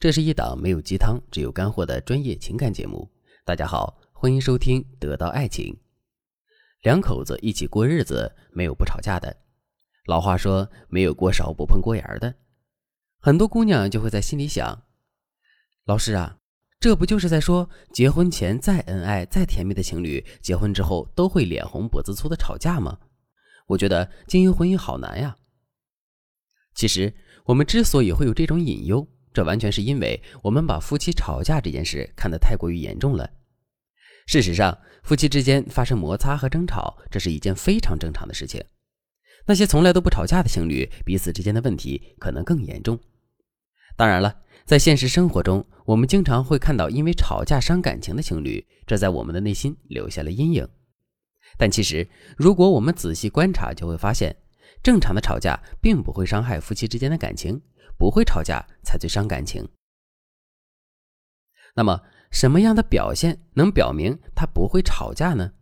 这是一档没有鸡汤，只有干货的专业情感节目。大家好，欢迎收听《得到爱情》。两口子一起过日子，没有不吵架的。老话说，没有锅勺不碰锅沿儿的。很多姑娘就会在心里想：老师啊，这不就是在说，结婚前再恩爱、再甜蜜的情侣，结婚之后都会脸红脖子粗的吵架吗？我觉得经营婚姻好难呀。其实，我们之所以会有这种隐忧，这完全是因为我们把夫妻吵架这件事看得太过于严重了。事实上，夫妻之间发生摩擦和争吵，这是一件非常正常的事情。那些从来都不吵架的情侣，彼此之间的问题可能更严重。当然了，在现实生活中，我们经常会看到因为吵架伤感情的情侣，这在我们的内心留下了阴影。但其实，如果我们仔细观察，就会发现，正常的吵架并不会伤害夫妻之间的感情。不会吵架才最伤感情。那么，什么样的表现能表明他不会吵架呢？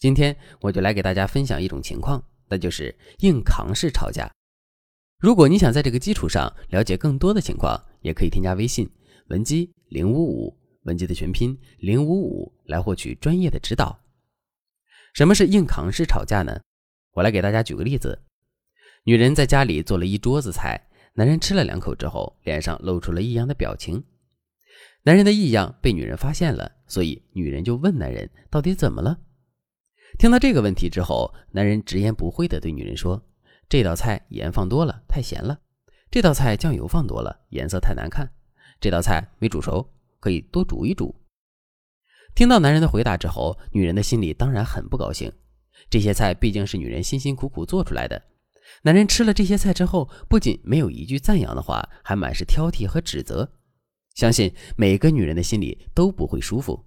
今天我就来给大家分享一种情况，那就是硬扛式吵架。如果你想在这个基础上了解更多的情况，也可以添加微信文姬零五五，文姬的全拼零五五，来获取专业的指导。什么是硬扛式吵架呢？我来给大家举个例子：女人在家里做了一桌子菜。男人吃了两口之后，脸上露出了异样的表情。男人的异样被女人发现了，所以女人就问男人到底怎么了。听到这个问题之后，男人直言不讳地对女人说：“这道菜盐放多了，太咸了；这道菜酱油放多了，颜色太难看；这道菜没煮熟，可以多煮一煮。”听到男人的回答之后，女人的心里当然很不高兴。这些菜毕竟是女人辛辛苦苦做出来的。男人吃了这些菜之后，不仅没有一句赞扬的话，还满是挑剔和指责。相信每个女人的心里都不会舒服，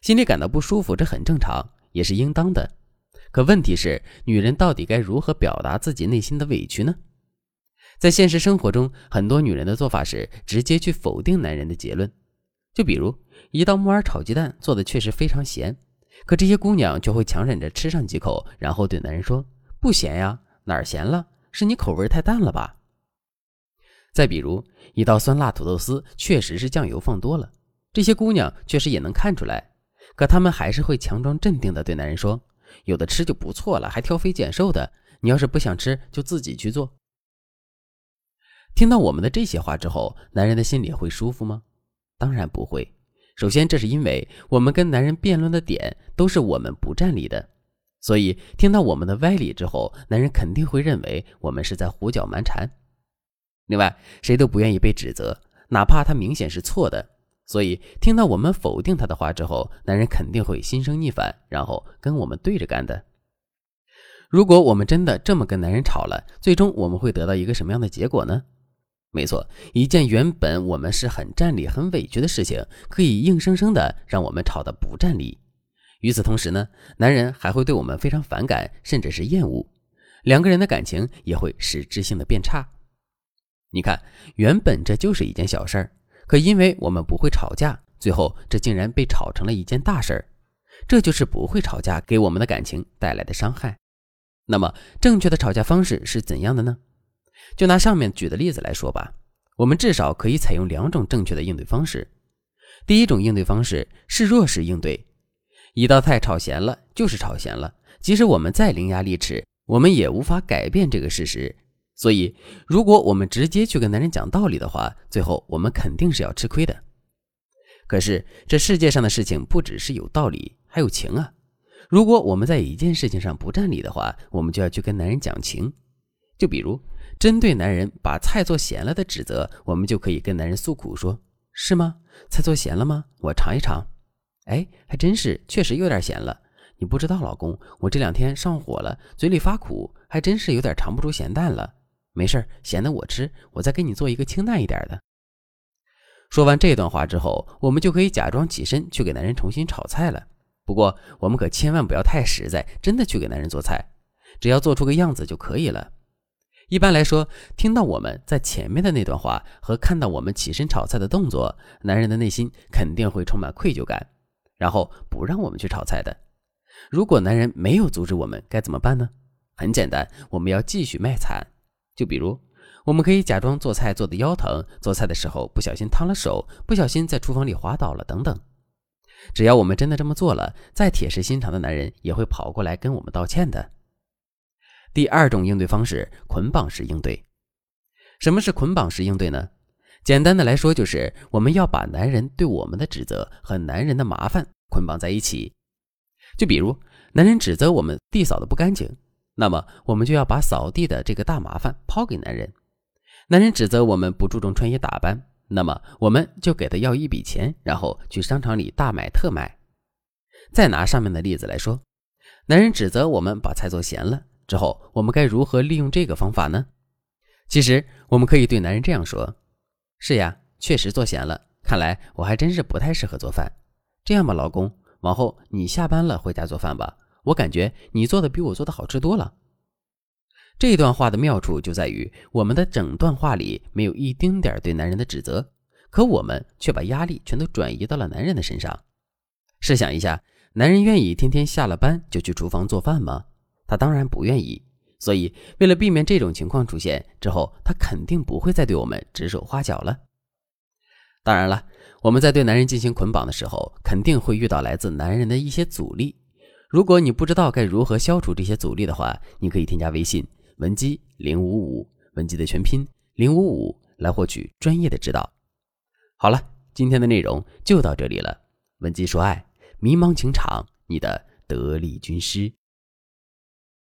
心里感到不舒服，这很正常，也是应当的。可问题是，女人到底该如何表达自己内心的委屈呢？在现实生活中，很多女人的做法是直接去否定男人的结论。就比如一道木耳炒鸡蛋做的确实非常咸，可这些姑娘就会强忍着吃上几口，然后对男人说：“不咸呀。”哪儿咸了？是你口味太淡了吧？再比如，一道酸辣土豆丝确实是酱油放多了，这些姑娘确实也能看出来，可她们还是会强装镇定的对男人说：“有的吃就不错了，还挑肥拣瘦的。你要是不想吃，就自己去做。”听到我们的这些话之后，男人的心里会舒服吗？当然不会。首先，这是因为我们跟男人辩论的点都是我们不占理的。所以，听到我们的歪理之后，男人肯定会认为我们是在胡搅蛮缠。另外，谁都不愿意被指责，哪怕他明显是错的。所以，听到我们否定他的话之后，男人肯定会心生逆反，然后跟我们对着干的。如果我们真的这么跟男人吵了，最终我们会得到一个什么样的结果呢？没错，一件原本我们是很占理、很委屈的事情，可以硬生生的让我们吵得不占理。与此同时呢，男人还会对我们非常反感，甚至是厌恶，两个人的感情也会实质性的变差。你看，原本这就是一件小事儿，可因为我们不会吵架，最后这竟然被吵成了一件大事儿。这就是不会吵架给我们的感情带来的伤害。那么，正确的吵架方式是怎样的呢？就拿上面举的例子来说吧，我们至少可以采用两种正确的应对方式。第一种应对方式是弱势应对。一道菜炒咸了，就是炒咸了。即使我们再伶牙俐齿，我们也无法改变这个事实。所以，如果我们直接去跟男人讲道理的话，最后我们肯定是要吃亏的。可是，这世界上的事情不只是有道理，还有情啊！如果我们在一件事情上不占理的话，我们就要去跟男人讲情。就比如，针对男人把菜做咸了的指责，我们就可以跟男人诉苦说：“是吗？菜做咸了吗？我尝一尝。”哎，还真是，确实有点咸了。你不知道，老公，我这两天上火了，嘴里发苦，还真是有点尝不出咸淡了。没事咸的我吃，我再给你做一个清淡一点的。说完这段话之后，我们就可以假装起身去给男人重新炒菜了。不过，我们可千万不要太实在，真的去给男人做菜，只要做出个样子就可以了。一般来说，听到我们在前面的那段话和看到我们起身炒菜的动作，男人的内心肯定会充满愧疚感。然后不让我们去炒菜的。如果男人没有阻止我们，该怎么办呢？很简单，我们要继续卖惨。就比如，我们可以假装做菜做的腰疼，做菜的时候不小心烫了手，不小心在厨房里滑倒了等等。只要我们真的这么做了，再铁石心肠的男人也会跑过来跟我们道歉的。第二种应对方式，捆绑式应对。什么是捆绑式应对呢？简单的来说，就是我们要把男人对我们的指责和男人的麻烦捆绑在一起。就比如，男人指责我们地扫的不干净，那么我们就要把扫地的这个大麻烦抛给男人。男人指责我们不注重穿衣打扮，那么我们就给他要一笔钱，然后去商场里大买特买。再拿上面的例子来说，男人指责我们把菜做咸了之后，我们该如何利用这个方法呢？其实我们可以对男人这样说：“是呀，确实做咸了，看来我还真是不太适合做饭。这样吧，老公，往后你下班了回家做饭吧，我感觉你做的比我做的好吃多了。”这段话的妙处就在于，我们的整段话里没有一丁点对男人的指责，可我们却把压力全都转移到了男人的身上。试想一下，男人愿意天天下了班就去厨房做饭吗？他当然不愿意。所以，为了避免这种情况出现之后，他肯定不会再对我们指手画脚了。当然了，我们在对男人进行捆绑的时候，肯定会遇到来自男人的一些阻力。如果你不知道该如何消除这些阻力的话，你可以添加微信。文姬零五五，文姬的全拼零五五，来获取专业的指导。好了，今天的内容就到这里了。文姬说爱，迷茫情场，你的得力军师。